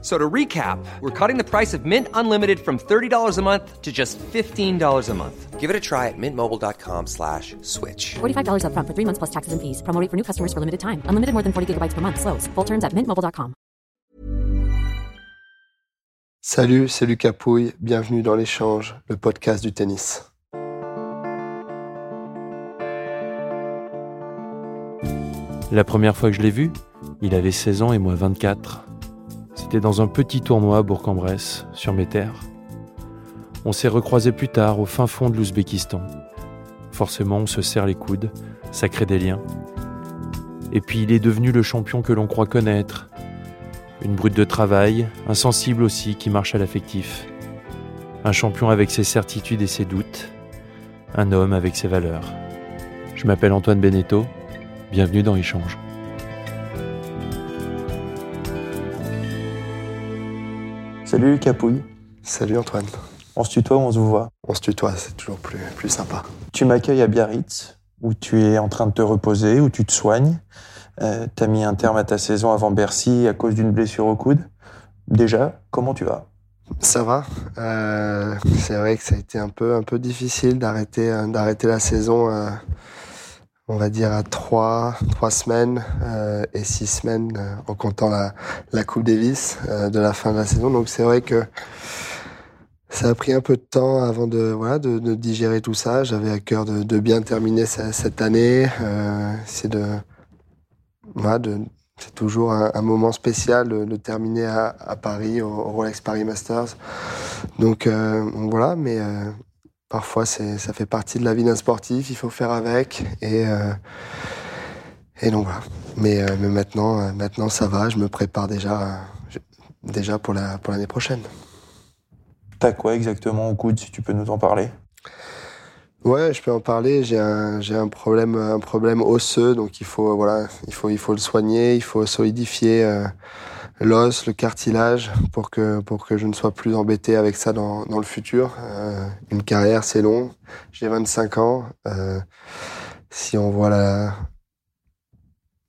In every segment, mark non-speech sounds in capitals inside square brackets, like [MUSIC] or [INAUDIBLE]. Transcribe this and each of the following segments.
So to recap, we're cutting the price of Mint Unlimited from $30 a month to just $15 a month. Give it a try at mintmobile.com slash switch. $45 upfront for three months plus taxes and fees. Promo rate for new customers for limited time. Unlimited more than 40 gigabytes per month. Slows. Full terms at mintmobile.com. Salut, c'est Lucas Pouille. Bienvenue dans l'échange, le podcast du tennis. La première fois que je l'ai vu, il avait 16 ans et moi 24. C'était dans un petit tournoi à Bourg-en-Bresse, sur mes terres. On s'est recroisés plus tard au fin fond de l'Ouzbékistan. Forcément, on se serre les coudes, ça crée des liens. Et puis il est devenu le champion que l'on croit connaître. Une brute de travail, insensible aussi, qui marche à l'affectif. Un champion avec ses certitudes et ses doutes. Un homme avec ses valeurs. Je m'appelle Antoine Beneteau. Bienvenue dans Échange. Salut Capouille. Salut Antoine. On se tutoie ou on se vous voit? On se tutoie, c'est toujours plus, plus sympa. Tu m'accueilles à Biarritz, où tu es en train de te reposer, où tu te soignes. Euh, tu as mis un terme à ta saison avant Bercy à cause d'une blessure au coude. Déjà, comment tu vas? Ça va. Euh, c'est vrai que ça a été un peu, un peu difficile d'arrêter, euh, d'arrêter la saison, euh, on va dire, à trois, trois semaines euh, et six semaines euh, en comptant la, Coupe Davis euh, de la fin de la saison. Donc c'est vrai que ça a pris un peu de temps avant de, voilà, de, digérer tout ça. J'avais à cœur de, bien terminer ce- cette année. C'est de, voilà, de, c'est toujours un, moment spécial de, de terminer à, Paris, au, Rolex Paris Masters. Donc, donc voilà, mais parfois ça fait partie de la vie d'un sportif. Il faut faire avec et euh, et donc voilà. Mais, euh, mais maintenant, euh, maintenant ça va. Je me prépare déjà, je- déjà pour la pour l'année prochaine. T'as quoi exactement au coude, si tu peux nous en parler? Ouais, je peux en parler. J'ai un, j'ai un problème, un problème osseux, donc il faut, voilà, il faut, il faut le soigner, il faut solidifier l'os, le cartilage, pour que, pour que je ne sois plus embêté avec ça dans, dans le futur. Une carrière, c'est long. J'ai 25 ans. Euh, si on voit la,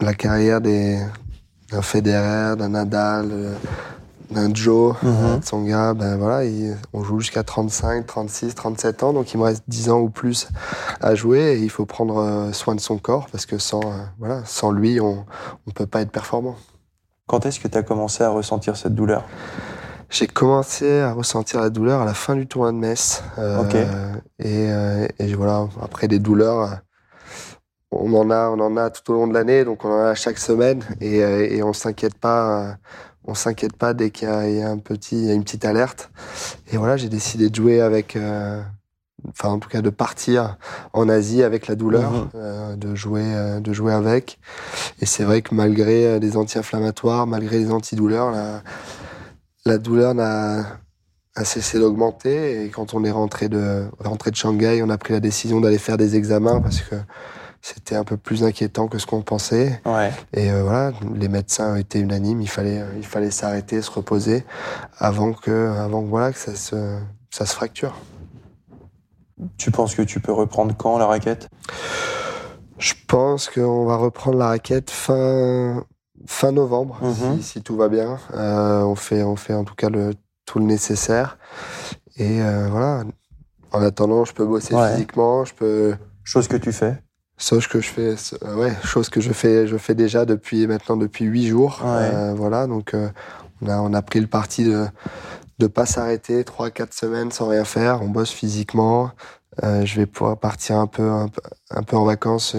la carrière des, d'un Federer, d'un Nadal, euh, d'un Joe, Mhm. euh, Tsonga, ben voilà, il- on joue jusqu'à 35, 36, 37 ans, donc il me reste 10 ans ou plus à jouer et il faut prendre soin de son corps parce que sans, voilà, sans lui, on ne peut pas être performant. Quand est-ce que tu as commencé à ressentir cette douleur? J'ai commencé à ressentir la douleur à la fin du tournoi de Metz. euh, Ok. Et, euh, et voilà, après des douleurs, euh, on en a, on en a tout au long de l'année, donc on en a chaque semaine et, et on s'inquiète pas. on s'inquiète pas dès qu'il y, a il y a un petit, il y a une petite alerte. Et voilà, j'ai décidé de jouer avec, euh, enfin en tout cas de partir en Asie avec la douleur, Mhm. euh, de jouer, euh, de jouer avec. Et c'est vrai que malgré les anti-inflammatoires, malgré les antidouleurs, la, la douleur n'a a cessé d'augmenter. Et quand on est rentré de, rentré de Shanghai, on a pris la décision d'aller faire des examens parce que c'était un peu plus inquiétant que ce qu'on pensait. Ouais. Et euh, voilà, les médecins été unanimes. Il fallait, il fallait s'arrêter, se reposer avant que, avant que voilà, que ça se, ça se fracture. Tu penses que tu peux reprendre quand la raquette? Je pense qu'on va reprendre la raquette fin, fin novembre, Mhm. si, si tout va bien. Euh, on, fait, on fait en tout cas le, tout le nécessaire. Et euh, voilà. En attendant, je peux bosser Ouais. physiquement, je peux. Chose que tu fais Chose que je fais, euh, ouais, chose que je fais, je fais déjà depuis maintenant depuis huit jours. Ouais. Voilà, donc on a on a pris le parti de de pas s'arrêter trois quatre semaines sans rien faire. On bosse physiquement. Je vais pouvoir partir un peu un, peu- un peu en vacances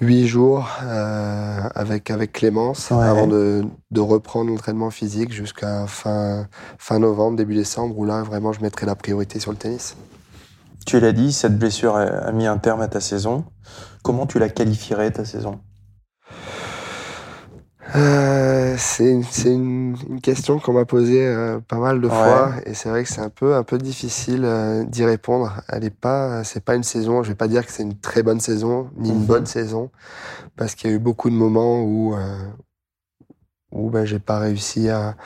huit jours euh, avec avec Clémence Ouais. avant de de reprendre l'entraînement physique jusqu'à fin fin novembre début décembre où là vraiment je mettrai la priorité sur le tennis. Tu l'as dit, cette blessure a a mis un terme à ta saison. Comment tu la qualifierais, ta saison? Euh, c'est une, c'est une, une question qu'on m'a posée euh, pas mal de Ouais. fois et c'est vrai que c'est un peu un peu difficile euh, d'y répondre. Elle est pas, c'est pas une saison. Je vais pas dire que c'est une très bonne saison ni une Mhm. bonne saison parce qu'il y a eu beaucoup de moments où où ben, j'ai pas réussi à,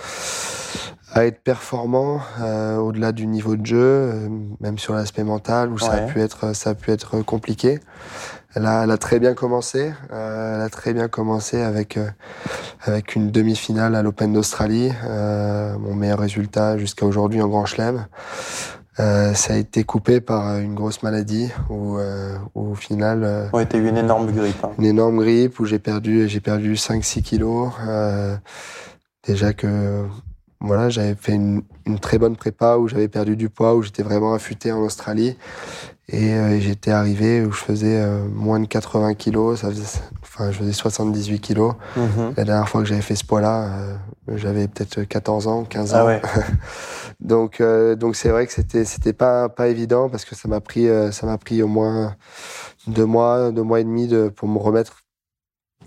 à être performant euh, au-delà du niveau de jeu, euh, même sur l'aspect mental où ça a pu être ça a pu être compliqué. Elle a, elle a très bien commencé. euh, elle a très bien commencé avec avec une demi-finale à l'Open d'Australie, mon meilleur résultat jusqu'à aujourd'hui en Grand Chelem. Ça a été coupé par une grosse maladie où, où au final Ouais, t'as eu une énorme grippe. hein. une énorme grippe où j'ai perdu j'ai perdu 5 6 kilos déjà que voilà j'avais fait une, une très bonne prépa où j'avais perdu du poids où j'étais vraiment affûté en Australie et euh, j'étais arrivé où je faisais euh, moins de 80 kilos ça faisait enfin je faisais 78 kilos Mhm. la dernière fois que j'avais fait ce poids-là euh, j'avais peut-être 14 ans 15 ans Ah ouais. [LAUGHS] donc donc c'est vrai que c'était c'était pas pas évident parce que ça m'a pris ça m'a pris au moins deux mois deux mois et demi de pour me remettre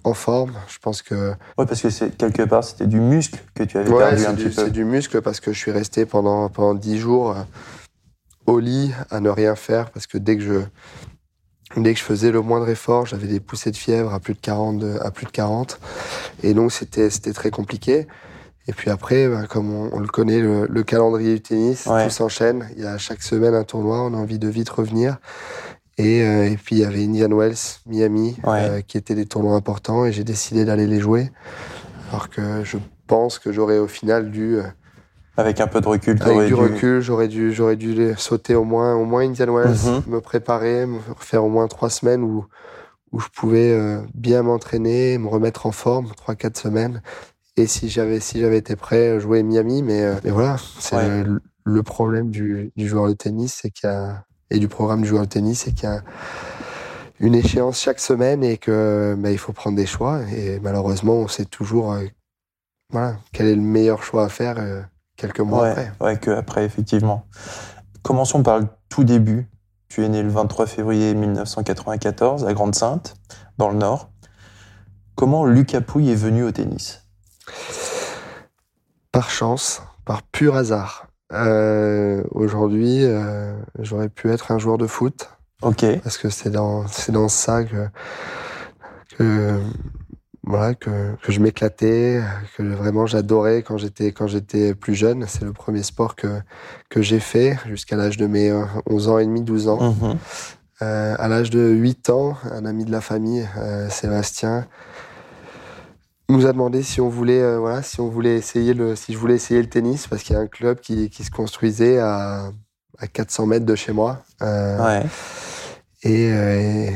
en forme je pense que Ouais, parce que c'est quelque part, c'était du muscle que tu avais ouais, perdu un du, petit peu. c'est du muscle parce que je suis resté pendant pendant dix jours euh, au lit à ne rien faire parce que dès que je dès que je faisais le moindre effort j'avais des poussées de fièvre à plus de 40 de- à plus de 40 et donc c'était c'était très compliqué et puis après ben, comme on, on le connaît le, le calendrier du tennis Ouais. tout s'enchaîne il y a chaque semaine un tournoi on a envie de vite revenir et, euh, et puis il y avait Indian Wells Miami Ouais. euh, qui étaient des tournois importants et j'ai décidé d'aller les jouer alors que je pense que j'aurais au final dû euh, Avec un peu de recul, avec du dû... recul, j'aurais dû, j'aurais dû les sauter au moins, au moins Indian Wells, Mhm. me préparer, me faire au moins trois semaines où, où je pouvais bien m'entraîner, me remettre en forme, trois, quatre semaines. Et si j'avais, si j'avais été prêt, jouer Miami, mais, mais voilà, c'est Ouais. le, le problème du, du joueur de tennis, c'est qu'il y a, et du programme du joueur de tennis, c'est qu'il y a une échéance chaque semaine et que, bah, il faut prendre des choix. Et malheureusement, on sait toujours, euh, voilà, quel est le meilleur choix à faire euh, quelques mois Ouais, après. ouais, que après, effectivement. Commençons par le tout début. Tu es né le 23 février 1994 à Grande-Sainte, dans le Nord. Comment Lucas Pouille est venu au tennis? Par chance, par pur hasard. Euh, Aujourd'hui, euh, j'aurais pu être un joueur de foot Ok, parce que c'est dans c'est dans ça que que voilà que, que je m'éclatais, que vraiment j'adorais quand j'étais quand j'étais plus jeune. C'est le premier sport que que j'ai fait jusqu'à l'âge de mes euh, 11 ans et demi, 12 ans. Mhm. Euh, à l'âge de 8 ans, un ami de la famille, euh, Sébastien, nous a demandé si on voulait, euh, voilà, si on voulait essayer le, si je voulais essayer le tennis, parce qu'il y a un club qui, qui se construisait à, à 400 mètres de chez moi. Euh, ouais. et, euh,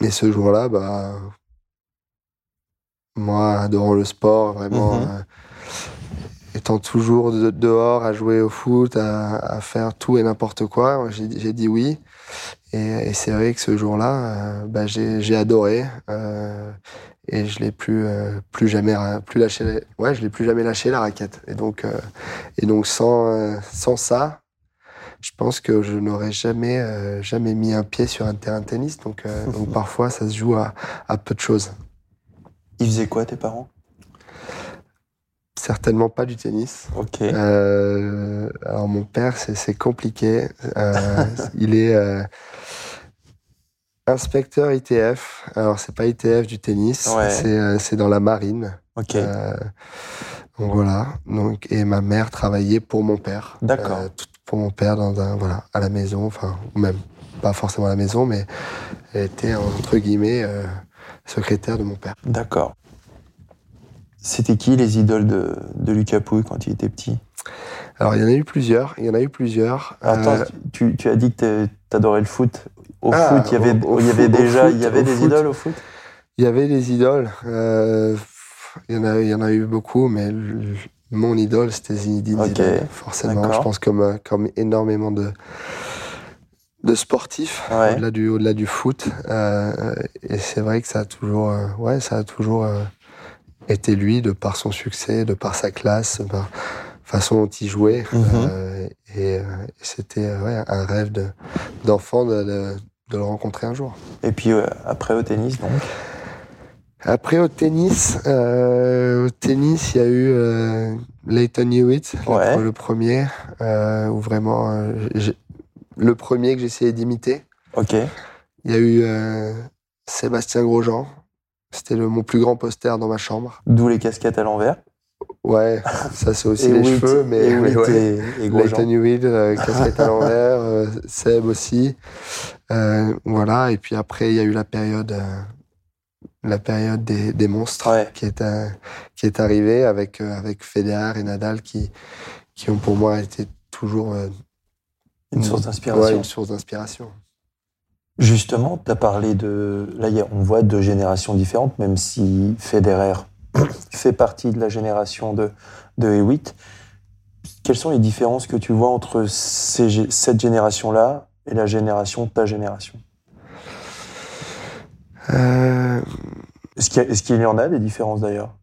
et, et ce jour-là, bah, moi, adorant le sport, vraiment, Mhm. étant toujours de- dehors à jouer au foot, à, à faire tout et n'importe quoi, j'ai dit oui. Et, et c'est vrai que ce jour-là, bah, j'ai j'ai adoré. Et je l'ai plus, euh, plus jamais, plus lâché. Ouais, je l'ai plus jamais lâché la raquette. Et donc, euh, et donc sans, euh, sans ça, je pense que je n'aurais jamais, jamais mis un pied sur un terrain de tennis. Donc, [LAUGHS] donc parfois, ça se joue à, à peu de choses. Ils faisaient quoi, tes parents? Certainement pas du tennis. Ok. Alors mon père, c'est compliqué. [LAUGHS] Il est inspecteur ITF. Alors c'est pas ITF du tennis, Ouais. c'est euh, c'est dans la marine. ok. Euh, donc voilà. Donc et ma mère travaillait pour mon père. D'accord. Euh, pour mon père dans un voilà à la maison, enfin ou même pas forcément à la maison, mais elle était entre guillemets euh, secrétaire de mon père. D'accord. C'était qui les idoles de, de Lucas Pouille quand il était petit? Alors il y en a eu plusieurs. Il y en a eu plusieurs. Attends, Euh, tu, tu as dit que tu adorais le foot. Au Ah, foot, il y avait, au- au il y avait foot- au déjà il y avait des foot. idoles au foot? Il y avait des idoles. euh, il, y en a, il y en a eu beaucoup, mais le- mon idole, c'était Zinedine Zidane. Forcément, je pense comme, euh, comme énormément de, de sportifs, Ouais. au-delà du, au-delà du foot. Euh, et c'est vrai que ça a toujours, euh, ouais, ça a toujours été lui, de par son succès, de par sa classe, de par la façon dont il jouait. Mhm. Euh, et, et c'était ouais, un rêve de, d'enfant de, de, de le rencontrer un jour. Et puis euh, après au tennis, donc Après, au tennis, euh, au tennis, il y a eu euh, Leighton Hewitt, le- Ouais. le, premier, où vraiment, le premier que essayé d'imiter. Ok. Il y a eu Sébastien Grosjean, C'était mon plus grand poster dans ma chambre. D'où les casquettes à l'envers. Ouais, ça c'est aussi Et les Witt- cheveux, mais, et mais ouais. et- et Grosjean. Leighton Hewitt, euh, casquette à l'envers, euh, Seb aussi. Euh, voilà, et puis après, il y a eu la période, la période des, des monstres Ouais. qui, est, qui est arrivée avec, avec Federer et Nadal qui, qui ont pour moi été toujours Une source d'inspiration. ouais, une source d'inspiration. Justement, tu as parlé de. Là, on voit deux générations différentes, même si Federer fait partie de la génération de, de Hewitt. Quelles sont les différences que tu vois entre ces cette génération-là et la génération de ta génération? Euh, Est-ce qu'il y, a- qu'il y en a des différences d'ailleurs?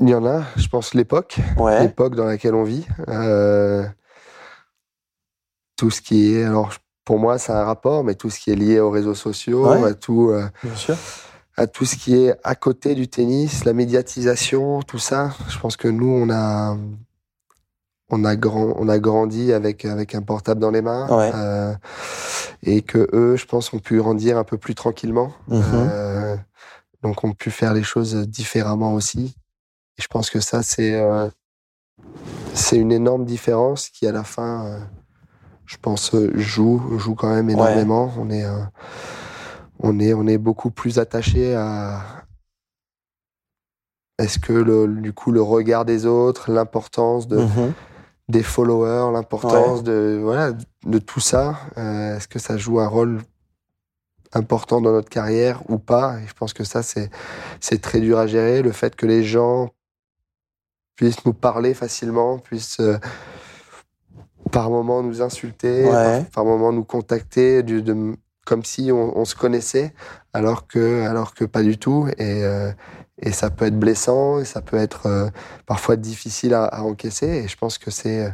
Il y en a, je pense, l'époque. Ouais. l'époque dans laquelle on vit. Euh, tout ce qui est, alors pour moi, c'est un rapport, mais tout ce qui est lié aux réseaux sociaux, Ouais. à tout, euh, Bien sûr. À tout ce qui est à côté du tennis, la médiatisation, tout ça. Je pense que nous, on a, on a grand, on a grandi avec avec un portable dans les mains, Ouais. euh, et que eux, je pense, ont pu grandir un peu plus tranquillement. Mhm. Euh, donc, ont pu faire les choses différemment aussi. Et je pense que ça, c'est euh, c'est une énorme différence qui, à la fin, euh, je pense, joue joue quand même énormément. On est on est on est beaucoup plus attaché à est-ce que le, du coup le regard des autres, l'importance de Mhm. des followers, l'importance de voilà de tout ça. euh, Est-ce que ça joue un rôle important dans notre carrière ou pas? Et je pense que ça c'est c'est très dur à gérer. Le fait que les gens puissent nous parler facilement, puissent euh, par moment nous insulter, Ouais. par, par moment nous contacter, de, comme si on, on se connaissait, alors que alors que pas du tout. Et euh, et ça peut être blessant, et ça peut être euh, parfois difficile à, à encaisser. Et je pense que c'est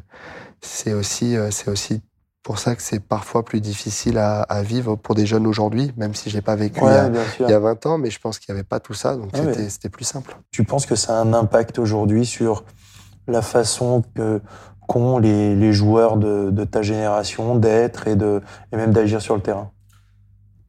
c'est aussi euh, c'est aussi pour ça que c'est parfois plus difficile à, à vivre pour des jeunes aujourd'hui, même si j'ai pas vécu il, y a, il y a 20 ans, mais je pense qu'il n'y avait pas tout ça, donc Ah c'était plus simple. Tu penses que ça a un impact aujourd'hui sur la façon que qu'ont les, les joueurs de, de ta génération d'être et, de, et même d'agir sur le terrain?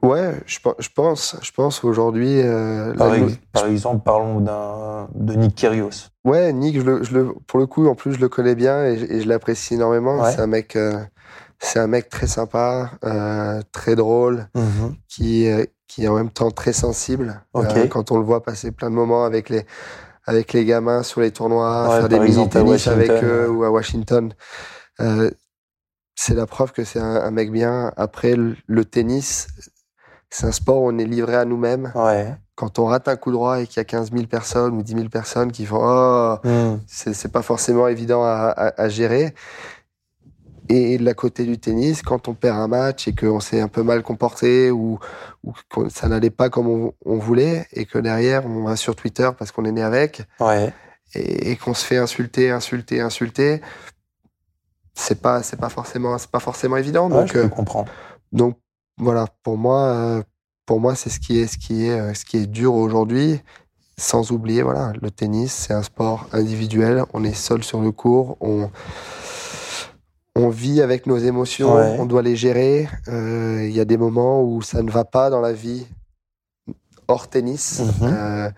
Ouais, je, pe- je pense, je pense aujourd'hui. euh, Par, la- ex- par exemple, parlons d'un de Nick Kyrgios. Ouais, Nick, je le, je le- pour le coup, en plus, je le connais bien et, je- et je l'apprécie énormément. Ouais. C'est un mec, euh, c'est un mec très sympa, euh, très drôle, qui, euh, qui est en même temps très sensible. Quand on le voit passer plein de moments avec les, avec les gamins sur les tournois, Ouais, faire des à mini-tennis avec Washington, eux ou à Washington. C'est la preuve que c'est un, un mec bien. Après, le, le tennis, c'est un sport où on est livré à nous-mêmes. Ouais. Quand on rate un coup droit et qu'il y a 15 000 personnes ou 10 000 personnes qui font Oh, Mm. c'est pas forcément évident à, à- à gérer. Et de la côté du tennis, quand on perd un match et qu'on s'est un peu mal comporté ou, ou que ça n'allait pas comme on, on voulait et que derrière on va sur Twitter parce qu'on est né avec Ouais. et, et qu'on se fait insulter, insulter, insulter, c'est pas c'est pas forcément c'est pas forcément évident. Ouais, donc je euh, peux comprendre. donc voilà, pour moi, euh, pour moi, c'est ce qui est, ce qui est, euh, ce qui est dur aujourd'hui. Sans oublier, voilà, le tennis, c'est un sport individuel. On est seul sur le court. On, on vit avec nos émotions. Ouais. On doit les gérer. Euh, Il y a des moments où ça ne va pas dans la vie hors tennis. Mhm. Euh,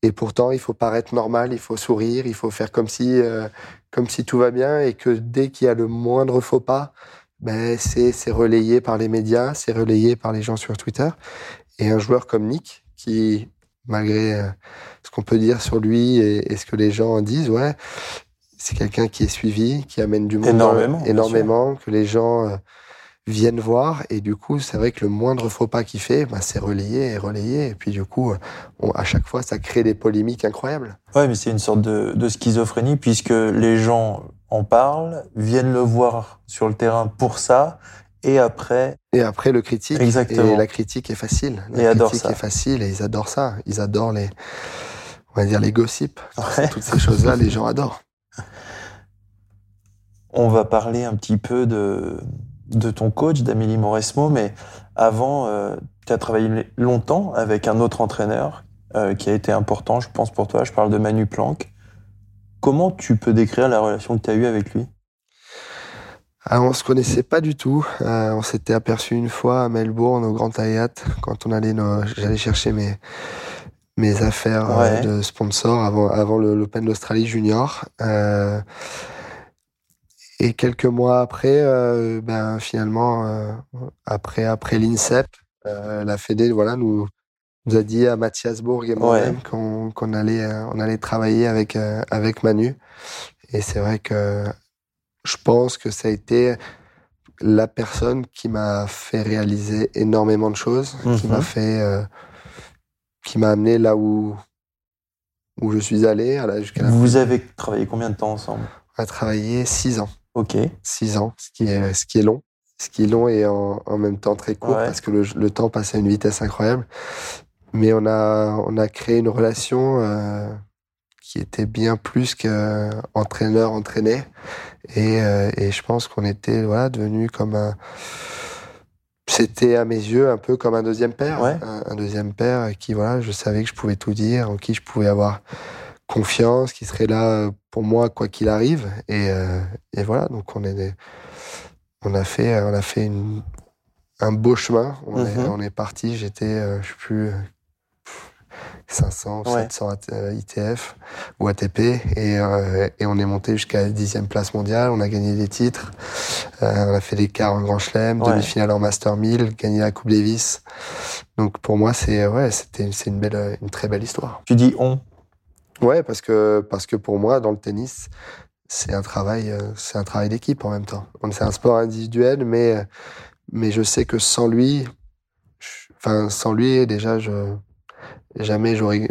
et pourtant, il faut paraître normal. Il faut sourire. Il faut faire comme si, euh, comme si tout va bien. Et que dès qu'il y a le moindre faux pas, ben, c'est c'est relayé par les médias, c'est relayé par les gens sur Twitter. Et un joueur comme Nick, qui, malgré euh, ce qu'on peut dire sur lui et, et ce que les gens en disent, ouais, c'est quelqu'un qui est suivi, qui amène du monde Énormément, bien énormément, que les gens euh, viennent voir. Et du coup, c'est vrai que le moindre faux pas qu'il fait, ben, c'est relayé et relayé. Et puis du coup, euh, on- à chaque fois, ça crée des polémiques incroyables. Ouais, mais c'est une sorte de, de schizophrénie puisque les gens en parlent, viennent le voir sur le terrain pour ça, et après, Et après, le critique. Exactement. Et la critique est facile. La Et adore critique ça. est facile et ils adorent ça. Ils adorent les, on va dire les gossips. Ouais. Toutes ces choses-là, les gens adorent. on va parler un petit peu de, de ton coach, d'Amélie Mauresmo, mais avant, euh, tu as travaillé longtemps avec un autre entraîneur euh, qui a été important, je pense, pour toi. Je parle de Manu Planck. Comment tu peux décrire la relation que tu as eue avec lui? Ah, on se connaissait pas du tout. Euh, on s'était aperçu une fois à Melbourne au Grand Hyatt quand on allait, j'allais chercher mes mes affaires euh, Ouais. de sponsor avant avant le- l'Open d'Australie Junior. Euh, et quelques mois après, euh, ben finalement euh, après après l'INSEP, euh, la Fédé voilà nous nous a dit à Mathias Bourg et moi-même qu'on allait on allait travailler avec avec Manu. Et c'est vrai que je pense que ça a été la personne qui m'a fait réaliser énormément de choses, qui Mhm. m'a fait, euh, qui m'a amené là où où je suis allé, jusqu'à la Vous avez travaillé combien de temps ensemble? À travailler six ans, Ok. six ans, ce qui est ce qui est long, ce qui est long et en, en même temps très court Ouais. parce que le, le temps passe à une vitesse incroyable. Mais on a on a créé une relation euh, qui était bien plus qu'entraîneur entraîné et, euh, et je pense qu'on était voilà devenu comme un c'était à mes yeux un peu comme un deuxième père Ouais. un, un deuxième père qui voilà je savais que je pouvais tout dire en qui je pouvais avoir confiance qui serait là pour moi quoi qu'il arrive et, euh, et voilà donc on est des- on a fait on a fait une, un beau chemin on, est, Mhm. on est parti j'étais euh, je sais plus euh, 500 Ouais. 700 AT- euh, ITF ou ATP et, euh, et on est monté jusqu'à la dixième place mondiale on a gagné des titres euh, on a fait des quarts en Grand Chelem Ouais. demi-finale en Master 1000 gagné la Coupe Davis donc pour moi c'est ouais c'était une belle une très belle histoire Tu dis on. Ouais, parce que parce que pour moi, dans le tennis, c'est un travail, euh, c'est un travail d'équipe en même temps. C'est un sport individuel, mais mais je sais que sans lui, je- enfin sans lui, déjà, je jamais j'aurais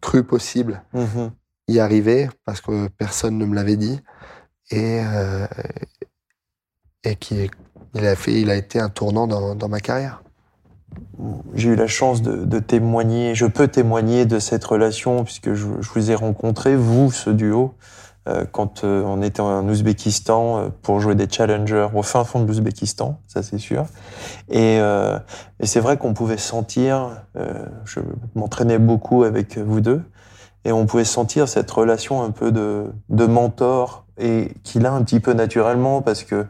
cru possible Mhm. y arriver parce que personne ne me l'avait dit et euh, et qui il a fait, il a été un tournant dans dans ma carrière. J'ai eu la chance de, témoigner, je peux témoigner de cette relation puisque je, vous ai rencontré, vous, ce duo, euh, quand euh, on était en Ouzbékistan euh, pour jouer des challengers au fin fond de l'Ouzbékistan, ça c'est sûr. Et, c'est vrai qu'on pouvait sentir, je m'entraînais beaucoup avec vous deux, et on pouvait sentir cette relation un peu de mentor et qu'il a un petit peu naturellement parce que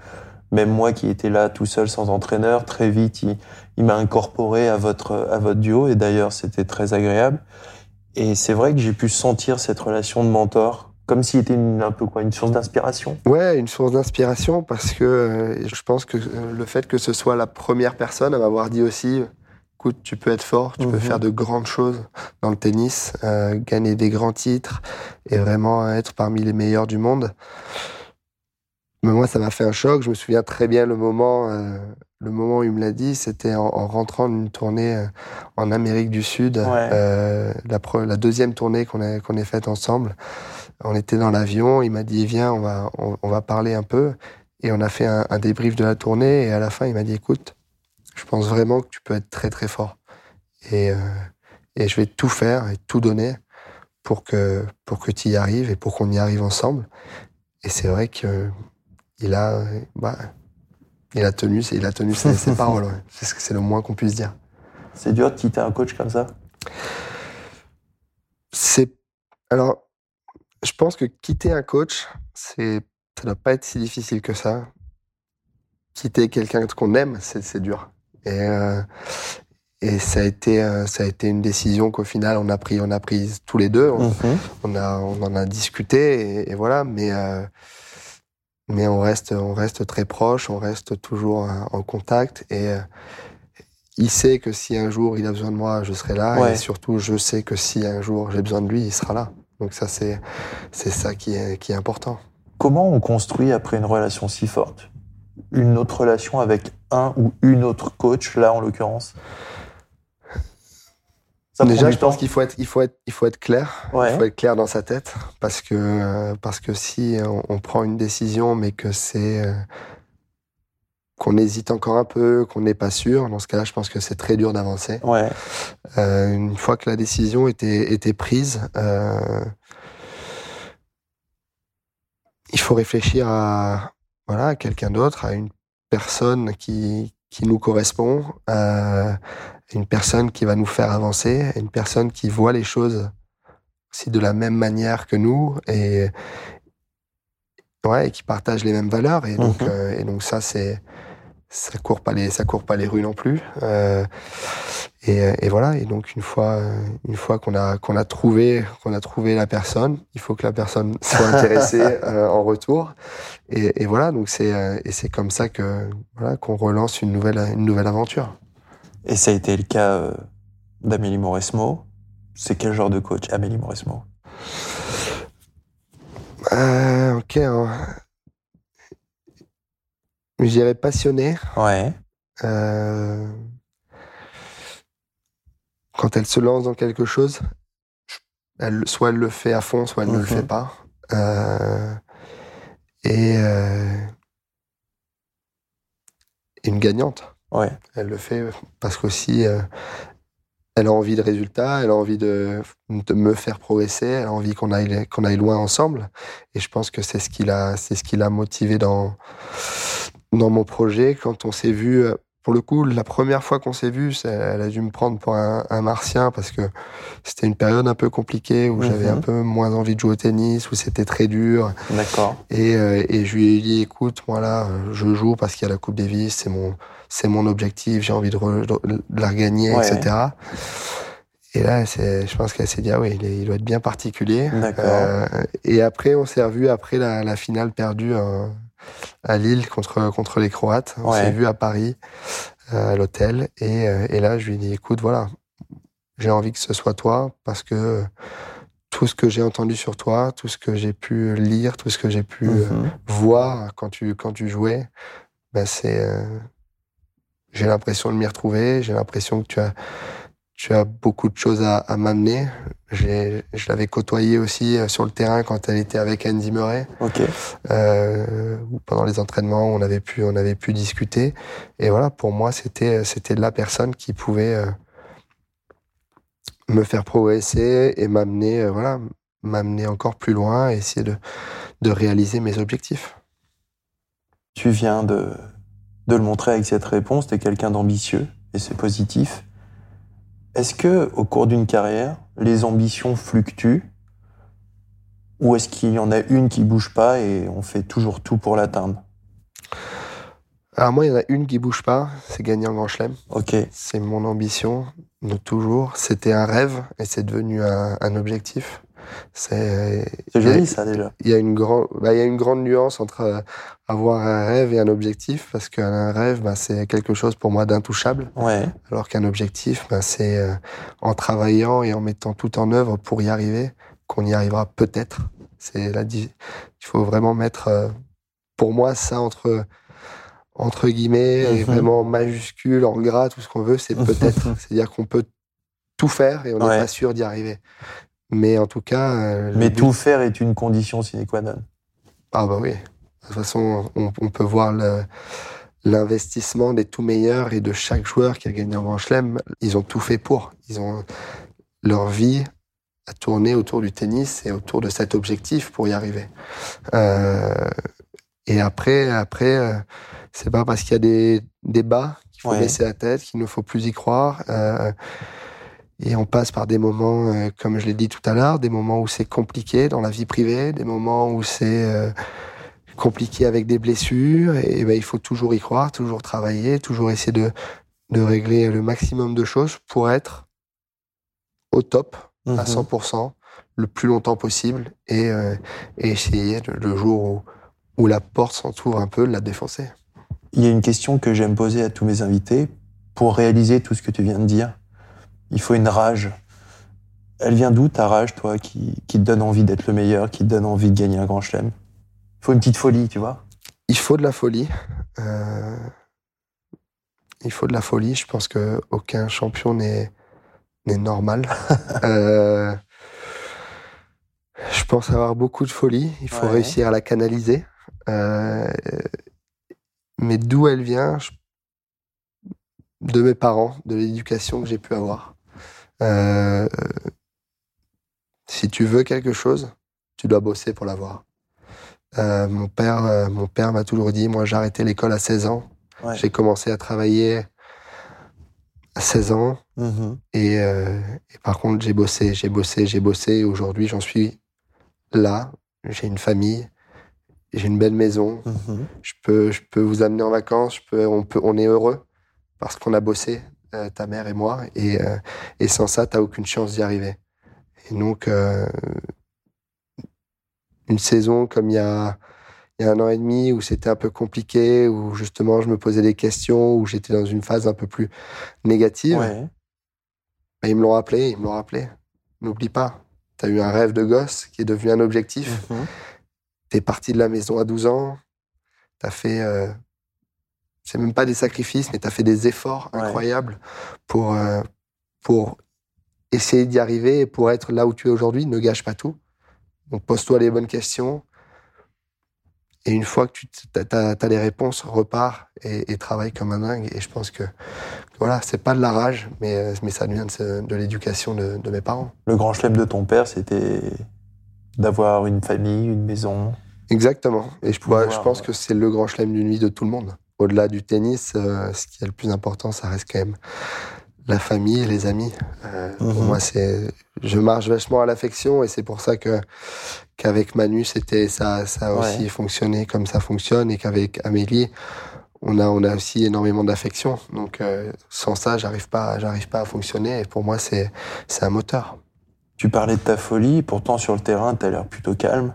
même moi qui étais là tout seul sans entraîneur, très vite il, il m'a incorporé à votre à votre duo et d'ailleurs c'était très agréable. Et c'est vrai que j'ai pu sentir cette relation de mentor comme s'il était une, un peu quoi une source d'inspiration. Ouais, une source d'inspiration parce que euh, je pense que euh, le fait que ce soit la première personne à m'avoir dit aussi, écoute, tu peux être fort, tu peux Mhm. faire de grandes choses dans le tennis, euh, gagner des grands titres et vraiment être parmi les meilleurs du monde. Mais moi, ça m'a fait un choc. Je me souviens très bien le moment, euh, le moment où il me l'a dit. C'était en, en rentrant d'une tournée euh, en Amérique du Sud, Ouais. euh, la, pre- la deuxième tournée qu'on a qu'on ait faite ensemble. On était dans l'avion. Il m'a dit viens, on va on, on va parler un peu. Et on a fait un, un débrief de la tournée. Et à la fin, il m'a dit écoute, je pense vraiment que tu peux être très très fort. Et euh, et je vais tout faire et tout donner pour que pour que tu y arrives et pour qu'on y arrive ensemble. Et c'est vrai que il a, bah, il a tenu, il a tenu ses, ses [LAUGHS] paroles. ouais. C'est le moins qu'on puisse dire. C'est dur de quitter un coach comme ça? C'est alors, je pense que quitter un coach, c'est, ça doit pas être si difficile que ça. Quitter quelqu'un qu'on aime, c'est, dur. Et euh, et ça a été, euh, ça a été une décision qu'au final on a pris, on a prise tous les deux. On, Mhm. on a, on en a discuté et, et voilà. Mais euh, mais on reste, on reste très proche, on reste toujours euh, en contact et euh, il sait que si un jour il a besoin de moi, je serai là Ouais. et surtout je sais que si un jour j'ai besoin de lui, il sera là. Donc ça c'est c'est ça qui est qui est important. Comment on construit après une relation si forte? Une autre relation avec un ou une autre coach là en l'occurrence? Ça Déjà, je pense qu'il faut être il faut être il faut être clair. Ouais. Il faut être clair dans sa tête parce que parce que si on, on prend une décision mais que c'est euh, qu'on hésite encore un peu, qu'on n'est pas sûr, dans ce cas-là, je pense que c'est très dur d'avancer. Ouais. Euh, une fois que la décision était, était prise, euh, il faut réfléchir à voilà à quelqu'un d'autre, à une personne qui qui nous correspond, une personne qui va nous faire avancer, une personne qui voit les choses aussi de la même manière que nous et ouais, et qui partagent les mêmes valeurs. Et donc, Mhm. euh, et donc ça, c'est ça court pas les ça court pas les rues non plus. Euh, et, et voilà. Et donc une fois une fois qu'on a qu'on a trouvé qu'on a trouvé la personne, il faut que la personne [LAUGHS] soit intéressée euh, en retour. Et, et voilà. Donc c'est et c'est comme ça que voilà qu'on relance une nouvelle une nouvelle aventure. Et ça a été le cas euh, d'Amélie Mauresmo. C'est quel genre de coach, Amélie Mauresmo? Euh, ok. hein. Je dirais passionné. Ouais. Euh, quand elle se lance dans quelque chose, elle, soit elle le fait à fond, soit elle ne le Mhm. fait pas. Euh, et une gagnante. Ouais. Elle le fait parce qu'aussi, euh, elle a envie de résultats, elle a envie de, de me faire progresser, elle a envie qu'on aille, qu'on aille loin ensemble. Et je pense que c'est ce qui l'a, c'est ce qui l'a motivé dans, dans mon projet. Quand on s'est vu, euh, pour le coup, la première fois qu'on s'est vu, elle a dû me prendre pour un, un martien parce que c'était une période un peu compliquée où j'avais Mhm. un peu moins envie de jouer au tennis, où c'était très dur. D'accord. Et, euh, et je lui ai dit, écoute, moi là, euh, je joue parce qu'il y a la Coupe Davis, c'est mon, c'est mon objectif, j'ai envie de, re- de la regagner, Ouais. etc. Et là, c'est, je pense qu'elle s'est dit, ah oui, il, est- il doit être bien particulier. Euh, et après, on s'est revu après la, la finale perdue euh, à Lille contre, contre les Croates. On Ouais. s'est vu à Paris, euh, à l'hôtel. Et, et là, je lui ai dit, écoute, voilà, j'ai envie que ce soit toi parce que tout ce que j'ai entendu sur toi, tout ce que j'ai pu lire, tout ce que j'ai pu Mhm. voir quand tu, quand tu jouais, ben c'est, j'ai l'impression de m'y retrouver. J'ai l'impression que tu as, tu as beaucoup de choses à, à m'amener. Je l'avais côtoyée aussi euh, sur le terrain quand elle était avec Andy Murray. Ok. Euh, pendant les entraînements, on avait pu, on avait pu discuter. Et voilà, pour moi, c'était, c'était la personne qui pouvait euh, me faire progresser et m'amener, euh, voilà, m'amener encore plus loin et essayer de, de réaliser mes objectifs. Tu viens de, de le montrer avec cette réponse. Tu es quelqu'un d'ambitieux et c'est positif. Est-ce que au cours d'une carrière, les ambitions fluctuent? Ou est-ce qu'il y en a une qui bouge pas et on fait toujours tout pour l'atteindre? Alors moi, il y en a une qui bouge pas, c'est gagner un grand chelem. Ok. C'est mon ambition de toujours. C'était un rêve et c'est devenu un, un objectif. C'est a- joli ça déjà. Il y a une grande, bah, il y a une grande nuance entre euh, avoir un rêve et un objectif parce qu'un rêve, bah, c'est quelque chose pour moi d'intouchable, Ouais. alors qu'un objectif, bah, c'est euh, en travaillant et en mettant tout en œuvre pour y arriver qu'on y arrivera peut-être. C'est di- il faut vraiment mettre, euh, pour moi, ça entre entre guillemets, et Mhm. vraiment majuscule, en gras, tout ce qu'on veut, c'est peut-être. [LAUGHS] C'est-à-dire qu'on peut tout faire et on n'est Ouais. pas sûr d'y arriver. Mais en tout cas, euh, Mais but- tout faire est une condition sine qua non. ah bah oui. De toute façon, on, on peut voir le- l'investissement des tout meilleurs et de chaque joueur qui a gagné un Grand Chelem. Ils ont tout fait pour. Ils ont leur vie a tourné autour du tennis et autour de cet objectif pour y arriver. Euh, et après, après, euh, c'est pas parce qu'il y a des, bas qu'il faut Ouais. baisser la tête, qu'il ne faut plus y croire. Euh, et on passe par des moments, euh, comme je l'ai dit tout à l'heure, des moments où c'est compliqué dans la vie privée, des moments où c'est euh, compliqué avec des blessures. Et, ben, il faut toujours y croire, toujours travailler, toujours essayer de, de régler le maximum de choses pour être au top, à Mhm. 100%, le plus longtemps possible et, euh, et essayer le, le jour où, où la porte s'entoure un peu de la défoncer. Il y a une question que j'aime poser à tous mes invités. Pour réaliser tout ce que tu viens de dire, il faut une rage. Elle vient d'où ta rage, toi, qui, qui te donne envie d'être le meilleur, qui te donne envie de gagner un grand chelem? Il faut une petite folie, tu vois Il faut de la folie. Euh, il faut de la folie. Je pense que aucun champion n'est n'est normal. [LAUGHS] Euh, je pense avoir beaucoup de folie. Il faut Ouais. réussir à la canaliser. Euh, mais d'où elle vient je- De mes parents, de l'éducation que j'ai pu avoir. Euh, si tu veux quelque chose, tu dois bosser pour l'avoir. Euh, mon père, euh, mon père m'a toujours dit, moi j'ai arrêté l'école à 16 ans. Ouais. J'ai commencé à travailler à 16 ans. Mhm. Et, euh, et par contre, j'ai bossé, j'ai bossé, j'ai bossé. Aujourd'hui, j'en suis là. J'ai une famille. j'ai une belle maison, Mhm. je peux, je peux vous amener en vacances, je peux, on, peut, on est heureux parce qu'on a bossé, euh, ta mère et moi, et, euh, et sans ça, tu n'as aucune chance d'y arriver. Et donc, euh, une saison comme il y a, il y a un an et demi où c'était un peu compliqué, où justement je me posais des questions, où j'étais dans une phase un peu plus négative, Ouais. bah, ils me l'ont rappelé, ils me l'ont rappelé. N'oublie pas, tu as eu un rêve de gosse qui est devenu un objectif. Mhm. T'es parti de la maison à 12 ans, t'as fait, c'est même pas des sacrifices, mais t'as fait des efforts Ouais. incroyables pour, euh, pour essayer d'y arriver et pour être là où tu es aujourd'hui. Ne gâche pas tout. Donc pose-toi les bonnes questions. Et une fois que tu as, les réponses, repars et, et travaille comme un dingue. Et je pense que voilà, c'est pas de la rage, mais, euh, mais ça vient de, l'éducation de, de mes parents. Le grand chelem de ton père, c'était d'avoir une famille, une maison. Exactement. Et je, pourrais- Pouvoir, je pense ouais. que c'est le grand chelem d'une vie de tout le monde. Au-delà du tennis, euh, ce qui est le plus important, ça reste quand même la famille et les amis. Euh, Pour Mhm. moi, c'est, je marche vachement à l'affection et c'est pour ça que qu'avec Manu, c'était ça, ça a Ouais. aussi fonctionné comme ça fonctionne et qu'avec Amélie, on a, on a aussi énormément d'affection. Donc, euh, sans ça, j'arrive pas, j'arrive pas à fonctionner. Et pour moi, c'est, c'est un moteur. Tu parlais de ta folie, pourtant sur le terrain, tu as l'air plutôt calme.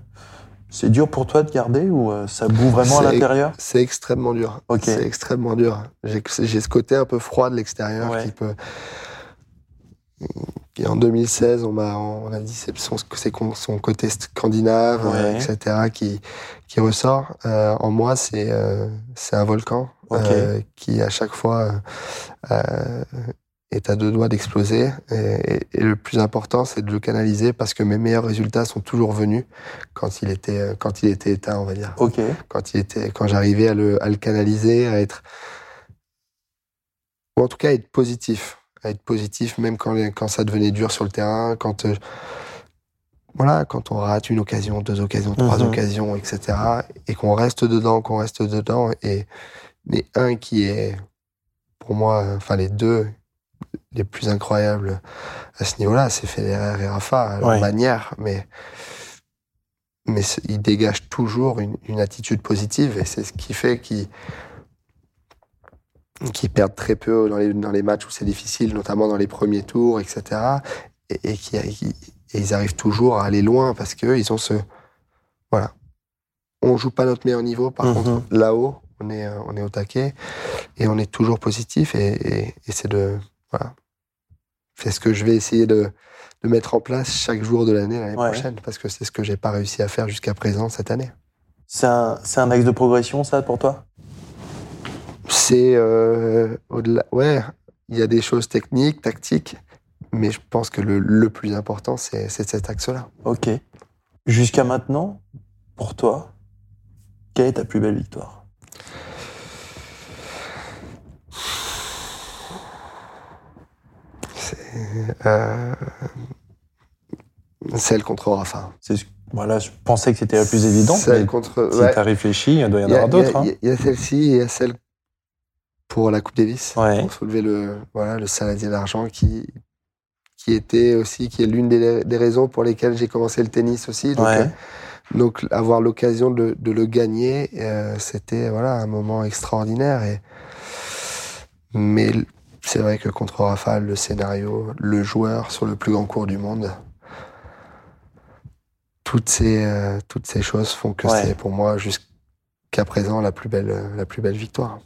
C'est dur pour toi de garder ou euh, ça boue vraiment à l'intérieur? C'est extrêmement dur. Ok. C'est extrêmement dur. J'ai ce côté un peu froid de l'extérieur Ouais. qui peut. Et en 2016, on m'a on a dit son, son côté scandinave, Ouais. euh, etc., qui, qui ressort. Euh, en moi, c'est euh, un volcan qui, à chaque fois, est à deux doigts d'exploser. Et, et- et le plus important, c'est de le canaliser parce que mes meilleurs résultats sont toujours venus quand il était, quand il était éteint, on va dire Ok. quand il était, quand j'arrivais à le, à le canaliser, à être, ou en tout cas à être positif, à être positif même quand, quand ça devenait dur sur le terrain, quand, euh, voilà, quand on rate une occasion, deux occasions, trois Mhm. occasions, etc., et qu'on reste dedans, qu'on reste dedans, et mais un qui est, pour moi, enfin les deux les plus incroyables à ce niveau-là, c'est Federer et Rafa, à leur Ouais. manière, mais mais ils dégagent toujours une, une attitude positive et c'est ce qui fait qu'ils perdent très peu dans les, dans les matchs où c'est difficile, notamment dans les premiers tours, etc. Et, et, qui, qui- et ils arrivent toujours à aller loin parce qu'eux, ils ont ce... Voilà. On joue pas notre meilleur niveau, par Mhm. contre, là-haut, on est, euh, on est au taquet et on est toujours positif et c'est de... Voilà. C'est ce que je vais essayer de, de mettre en place chaque jour de l'année l'année Ouais. prochaine parce que c'est ce que j'ai pas réussi à faire jusqu'à présent cette année. C'est un, un axe de progression, ça, pour toi? C'est euh, au-delà. Ouais, il y a des choses techniques, tactiques, mais je pense que le, le plus important, c'est c'est cet axe-là. Ok. Jusqu'à maintenant, pour toi, quelle est ta plus belle victoire? Euh, celle contre Rafa. Voilà, je pensais que c'était la plus évidente, Celle mais contre. si ouais. tu as réfléchi, il doit y en avoir d'autres. il y a- hein. Il y a, celle-ci et il y a celle pour la Coupe Davis. Ouais. Pour soulever le, voilà, le saladier d'argent qui, qui était aussi, qui est l'une des, des raisons pour lesquelles j'ai commencé le tennis aussi. Donc, Ouais. euh, donc avoir l'occasion de, de le gagner, euh, c'était voilà, un moment extraordinaire. Et... Mais c'est vrai que contre Rafa, le scénario, le joueur sur le plus grand cours du monde, toutes ces, euh, toutes ces choses font que Ouais. c'est pour moi jusqu'à présent la plus belle, la plus belle victoire.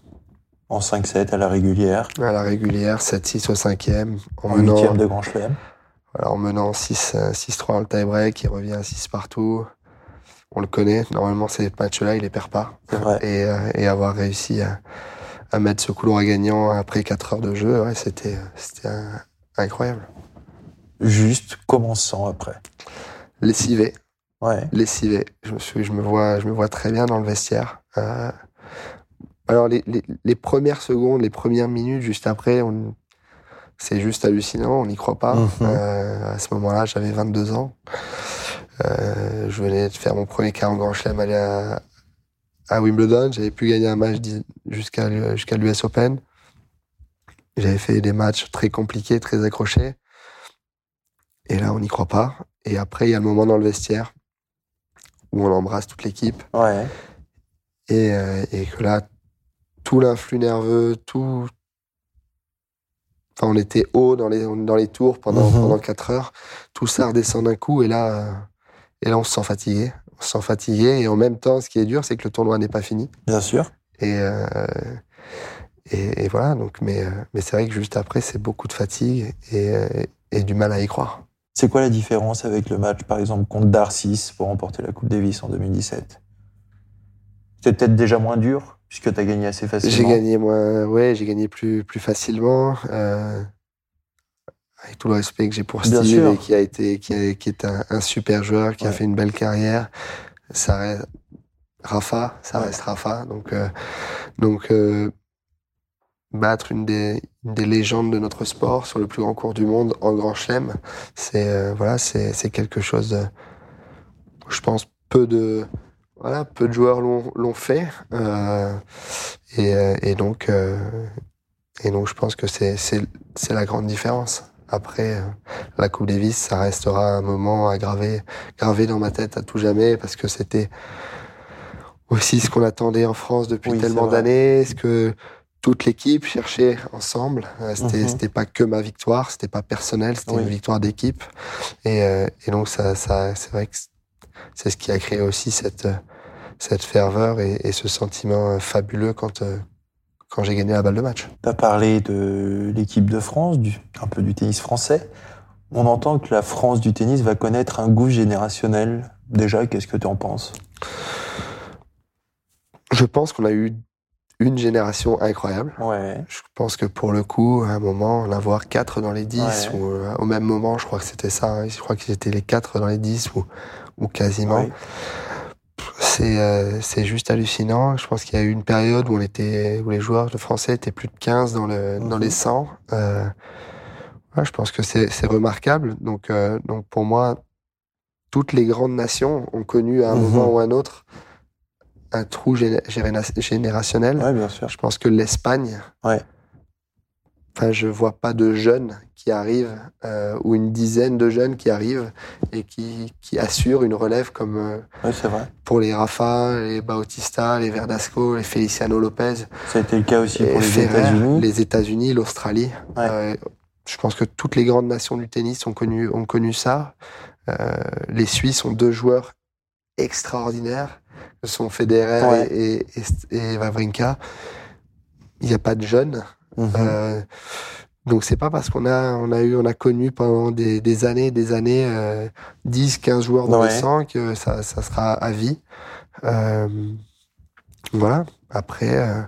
En 5-7 à la régulière, À la régulière, 7-6 au cinquième, en en menant, huitième de Grand Chelem. voilà, en menant 6, euh, 6-3 dans le tie-break, il revient à 6 partout. On le connaît, normalement ces matchs-là, il les perd pas. C'est vrai. Et, euh, et avoir réussi à, à mettre ce couloir gagnant après 4 heures de jeu, ouais, c'était incroyable. Juste commençant après. Lessivé, Ouais. lessivé. Je me, suis, je, me vois, je me vois très bien dans le vestiaire. Euh, alors, les, les, les premières secondes, les premières minutes juste après, c'est juste hallucinant, on n'y croit pas. Mhm. Euh, à ce moment-là, j'avais 22 ans. Euh, je venais de faire mon premier 40 Grand Chelem à, à Wimbledon. J'avais pu gagner un match jusqu'à jusqu'à l'US Open. J'avais fait des matchs très compliqués, très accrochés. Et là, on n'y croit pas. Et après, il y a le moment dans le vestiaire où on embrasse toute l'équipe. Ouais. Et, euh, et que là, tout l'influx nerveux, tout. Enfin, on était haut dans les, dans les tours pendant, Mhm. pendant 4 heures. Tout ça redescend d'un coup. Et là, euh, et là, on se sent fatigué. Sent fatigué. Et en même temps, ce qui est dur, c'est que le tournoi n'est pas fini. Bien sûr. Et, euh, et, et voilà. Donc, mais euh, mais c'est vrai que juste après, c'est beaucoup de fatigue et, euh, et du mal à y croire. C'est quoi la différence avec le match, par exemple, contre Darcis pour remporter la Coupe Davis en 2017 C'était peut-être déjà moins dur, puisque tu as gagné assez facilement. J'ai gagné moins, ouais, j'ai gagné plus, plus facilement. euh, avec tout le respect que j'ai pour Bien Steve, sûr. et qui a été, qui, a- qui est un, un super joueur, qui a fait une belle carrière. Ça reste Rafa, ça Ouais. reste Rafa. Donc, euh, donc euh, battre une des, une des légendes de notre sport sur le plus grand cours du monde en Grand Chelem, c'est euh, voilà, c'est c'est quelque chose. De, je pense peu de voilà, peu de joueurs l'ont l'ont fait. et, et donc, et donc, je pense que c'est c'est c'est la grande différence. Après, euh, la Coupe Davis, ça restera un moment à graver, gravé dans ma tête à tout jamais parce que c'était aussi ce qu'on attendait en France depuis Oui, tellement d'années, ce que toute l'équipe cherchait ensemble. Euh, C'était c'était pas que ma victoire, c'était pas personnel, c'était Oui. une victoire d'équipe. Et, euh, et donc, ça, ça, c'est vrai que c'est ce qui a créé aussi cette, cette ferveur et, et ce sentiment fabuleux quand, quand j'ai gagné la balle de match. Tu as parlé de l'équipe de France, du, un peu du tennis français. On entend que la France du tennis va connaître un goût générationnel. Déjà, qu'est-ce que tu en penses? Je pense qu'on a eu une génération incroyable. Ouais. Je pense que pour le coup, à un moment, en avoir quatre dans les 10, Ouais. ou euh, au même moment, je crois que c'était ça, hein, je crois qu'ils étaient les quatre dans les 10 ou, ou quasiment. Ouais. C'est euh, c'est juste hallucinant. Je pense qu'il y a eu une période où on était où les joueurs de français étaient plus de 15 dans le dans Mhm. les 100. Euh, ouais, je pense que c'est remarquable. Donc euh, donc pour moi, toutes les grandes nations ont connu à un Mhm. moment ou à un autre un trou géné- généra- générationnel. Ouais, bien sûr. Je pense que l'Espagne. Ouais. Enfin, je vois pas de jeunes qui arrivent euh, ou une dizaine de jeunes qui arrivent et qui qui assurent une relève comme euh, vrai. pour les Rafa, les Bautista, les Verdasco, les Feliciano Lopez, Ça a été le cas aussi pour les États-Unis. les États-Unis, l'Australie. Ouais. Euh, je pense que toutes les grandes nations du tennis ont connu, ont connu ça. Les Suisses ont deux joueurs extraordinaires, que sont Federer Ouais. et, et- et Wawrinka. Il n'y a pas de jeunes. Mhm. Euh, donc c'est pas parce qu'on a on a eu on a connu pendant des, des années des années euh, 10 15 joueurs dans Ouais. le sang que ça, ça sera à vie. Euh, voilà. Après euh,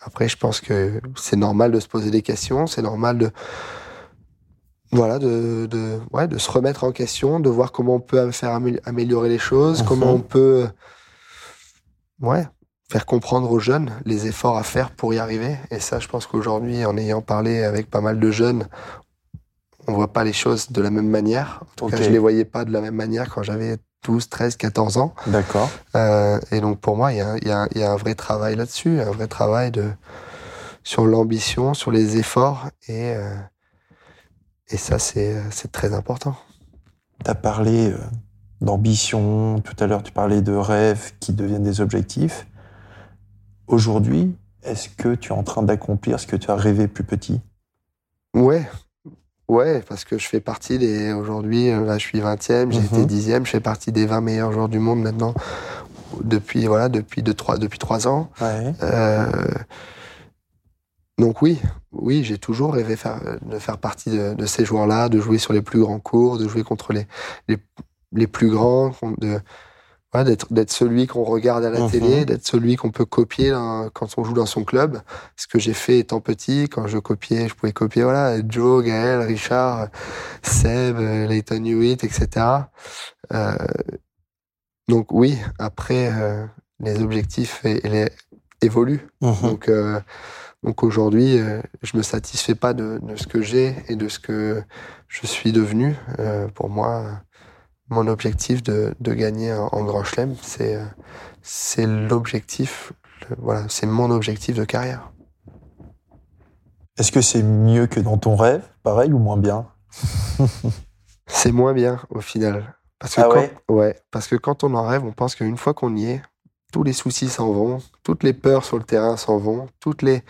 après je pense que c'est normal de se poser des questions, c'est normal de voilà de, de ouais de se remettre en question, de voir comment on peut faire amé- améliorer les choses, Mhm. comment on peut ouais faire comprendre aux jeunes les efforts à faire pour y arriver. Et ça, je pense qu'aujourd'hui, en ayant parlé avec pas mal de jeunes, on voit pas les choses de la même manière. En tout cas, je les voyais pas de la même manière quand j'avais 12, 13, 14 ans. D'accord. Euh, et donc, pour moi, il y y y a un vrai travail là-dessus, un vrai travail de, sur l'ambition, sur les efforts. Et, euh, et ça, c'est c'est très important. Tu as parlé euh, d'ambition, tout à l'heure tu parlais de rêves qui deviennent des objectifs. Aujourd'hui, est-ce que tu es en train d'accomplir ce que tu as rêvé plus petit? Ouais, ouais, parce que je fais partie des. Aujourd'hui, euh, là, je suis 20e, j'ai Mhm. été 10e, je fais partie des 20 meilleurs joueurs du monde maintenant, depuis, voilà, depuis 2, 3, depuis 3 ans. Ouais. Euh, donc, oui, oui, j'ai toujours rêvé faire, de faire partie de, de ces joueurs-là, de jouer sur les plus grands cours, de jouer contre les, les, les plus grands, de. D'être celui qu'on regarde à la Mhm. télé, d'être celui qu'on peut copier quand on joue dans son club. Ce que j'ai fait étant petit, quand je copiais, je pouvais copier voilà Joe, Gaël, Richard, Seb, Leighton Hewitt, etc. Euh, donc oui, après euh, les objectifs les- évoluent. Mhm. Donc euh, donc aujourd'hui, je me satisfais pas de, de ce que j'ai et de ce que je suis devenu. Pour moi, mon objectif de, de gagner en, Grand Chelem, c'est euh, c'est l'objectif. Voilà, c'est mon objectif de carrière. Est-ce que c'est mieux que dans ton rêve, pareil ou moins bien? [LAUGHS] C'est moins bien au final. Parce que Ah quand, ouais? Ouais, parce que quand on en rêve, on pense qu'une fois qu'on y est, tous les soucis s'en vont, toutes les peurs sur le terrain s'en vont, toutes les.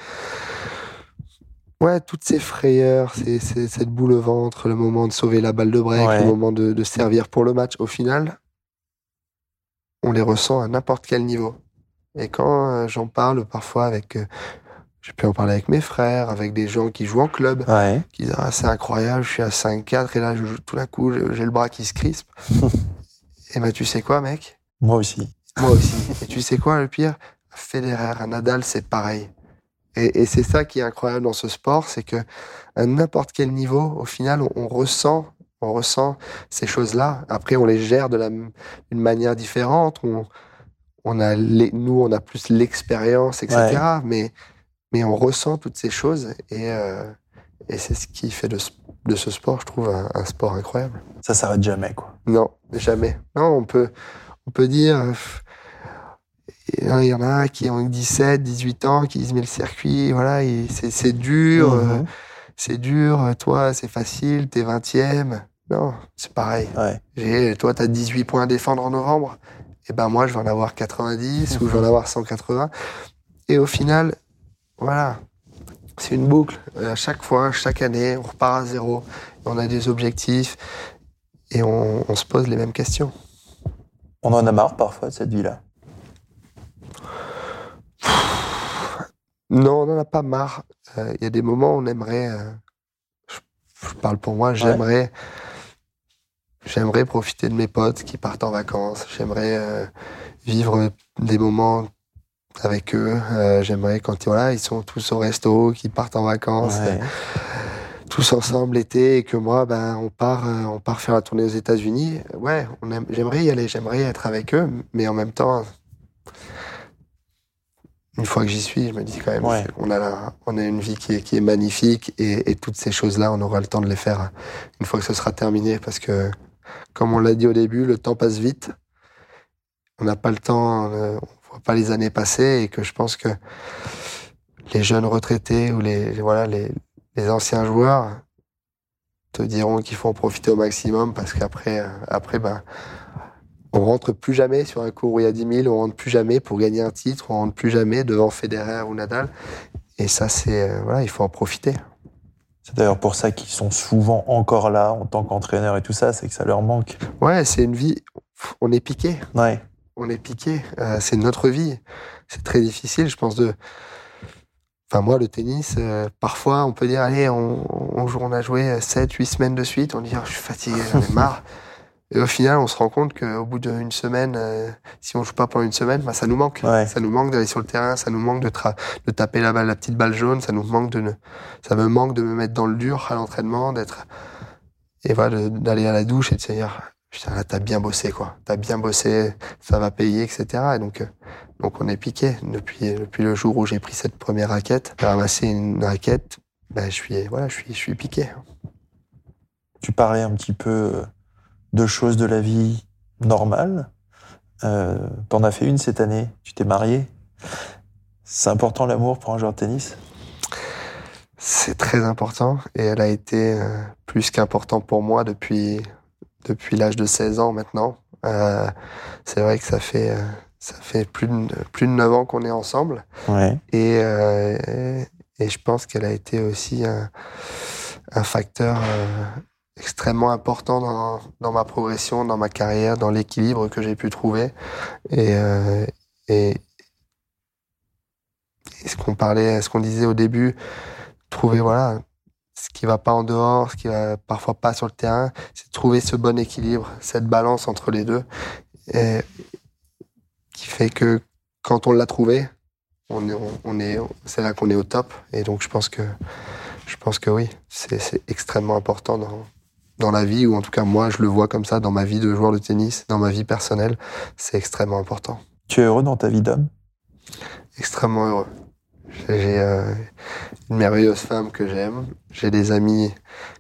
Ouais, toutes ces frayeurs, cette boule au ventre, le moment de sauver la balle de break, Ouais. le moment de, de servir pour le match, au final, on les ressent à n'importe quel niveau. Et quand euh, j'en parle parfois avec. euh, j'ai pu en parler avec mes frères, avec des gens qui jouent en club, Ouais. qui disent ah, c'est incroyable, je suis à 5-4 et là je, tout d'un coup j'ai le bras qui se crispe. [LAUGHS] et ben tu sais quoi mec? Moi aussi. Moi aussi. et tu sais quoi le pire? Federer, Nadal c'est pareil. Et, et c'est ça qui est incroyable dans ce sport, c'est que à n'importe quel niveau, au final on, on ressent on ressent ces choses-là. Après on les gère de la d'une manière différente. On, on a les- nous on a plus l'expérience etc. Mais mais on ressent toutes ces choses et euh, et c'est ce qui fait de, ce- de ce sport, je trouve, un, un sport incroyable. Ça s'arrête jamais, quoi. Non, jamais. Non, on peut, on peut dire. Euh, Il y en a qui ont 17, 18 ans, qui disent mais le circuit, voilà, il- c'est dur, euh, Mhm. c'est dur, euh, toi c'est facile, t'es 20e. Non, c'est pareil. Ouais. Toi t'as 18 points à défendre en novembre, et ben moi je vais en avoir 90 ou je vais en avoir 180. Et au final, voilà, c'est une boucle. Euh, À chaque fois, chaque année, on repart à zéro, on a des objectifs et on, on se pose les mêmes questions. On en a marre parfois de cette vie-là. Non, on n'en a pas marre. Euh, Il y a des moments où on aimerait. euh, je, je parle pour moi, j'aimerais. J'aimerais profiter de mes potes qui partent en vacances. J'aimerais euh, vivre des moments avec eux. J'aimerais quand voilà, ils sont tous au resto, qu'ils partent en vacances, Ouais. tous ensemble l'été, et que moi, ben, on part, on part faire la tournée aux États-Unis. Ouais, j'aimerais y aller, j'aimerais être avec eux, mais en même temps, une fois que j'y suis, je me dis quand même, Ouais. on a la- on a une vie qui est, qui est magnifique, et, et toutes ces choses-là, on aura le temps de les faire une fois que ce sera terminé, parce que, comme on l'a dit au début, le temps passe vite. On n'a pas le temps, euh, on voit pas les années passer, et que je pense que les jeunes retraités ou les, voilà, les, les anciens joueurs te diront qu'il faut en profiter au maximum parce qu'après, euh, après, ben, on rentre plus jamais sur un cours où il y a 10 000, on rentre plus jamais pour gagner un titre, on rentre plus jamais devant Federer ou Nadal. Et ça, c'est, euh, voilà, il faut en profiter. C'est d'ailleurs pour ça qu'ils sont souvent encore là en tant qu'entraîneur et tout ça, c'est que ça leur manque. Ouais, c'est une vie, on est piqué. Ouais. on est piqué. Euh, c'est notre vie. C'est très difficile, je pense, de. Enfin, moi, le tennis, euh, parfois, on peut dire, allez, on, on a joué 7, 8 semaines de suite, on dit, Oh, je suis fatigué, j'en ai marre. [LAUGHS] Et au final, on se rend compte qu'au bout d'une semaine, euh, si on joue pas pendant une semaine, bah, ça nous manque. Ouais. Ça nous manque d'aller sur le terrain, ça nous manque de, tra- de taper la balle, la petite balle jaune, ça nous manque de ne... ça me manque de me mettre dans le dur à l'entraînement, d'être, et voilà, d'aller à la douche et de se dire, putain, là, t'as bien bossé, quoi. T'as bien bossé, ça va payer, etc. Et donc, euh, donc on est piqué. Depuis, depuis le jour où j'ai pris cette première raquette, j'ai ramassé une raquette, ben, je suis, voilà, je suis, je suis piqué. Tu parlais un petit peu euh, de choses de la vie normale. Euh, T'en as fait une cette année. Tu t'es marié. C'est important l'amour pour un joueur de tennis? C'est très important et elle a été euh, plus qu'important pour moi depuis, depuis l'âge de 16 ans maintenant. Euh, c'est vrai que ça fait, ça fait plus de, plus de 9 ans qu'on est ensemble. Ouais. Et, euh, et je pense qu'elle a été aussi un, un facteur extrêmement important dans, dans ma progression, dans ma carrière, dans l'équilibre que j'ai pu trouver. Et, euh, et, ce qu'on parlait, ce qu'on disait au début, trouver voilà ce qui va pas en dehors, ce qui va parfois pas sur le terrain, c'est trouver ce bon équilibre, cette balance entre les deux, qui fait que quand on l'a trouvé, on est, on est, c'est là qu'on est au top. Et donc, je pense que, je pense que oui, c'est, extrêmement important dans la vie, ou en tout cas, moi, je le vois comme ça, dans ma vie de joueur de tennis, dans ma vie personnelle, c'est extrêmement important. Tu es heureux dans ta vie d'homme? Extrêmement heureux. J'ai euh, une merveilleuse femme que j'aime, j'ai des amis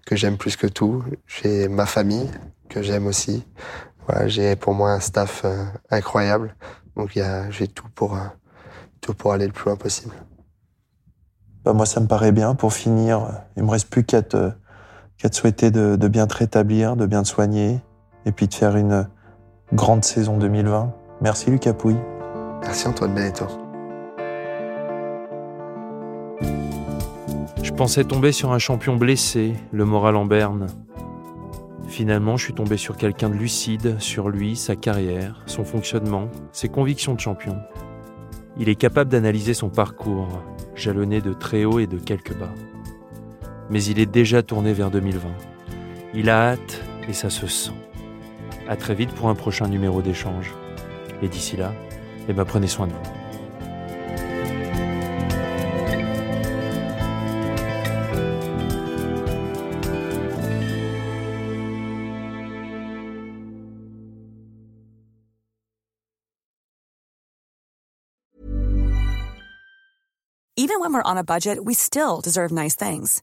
que j'aime plus que tout, j'ai ma famille que j'aime aussi. Voilà, j'ai pour moi un staff euh, incroyable, donc j'ai tout pour, euh, tout pour aller le plus loin possible. Bah, moi, ça me paraît bien. Pour finir, il me reste plus qu'à te, qu'à te souhaiter de, de bien te rétablir, de bien te soigner, et puis de faire une grande saison 2020. Merci Lucas Pouille. Merci Antoine Benetto. Je pensais tomber sur un champion blessé, le moral en berne. Finalement, je suis tombé sur quelqu'un de lucide, sur lui, sa carrière, son fonctionnement, ses convictions de champion. Il est capable d'analyser son parcours, jalonné de très hauts et de quelques bas. Mais il est déjà tourné vers 2020. Il a hâte et ça se sent. À très vite pour un prochain numéro d'échange. Et d'ici là, eh ben prenez soin de vous. Even when we're on a budget, we still deserve nice things.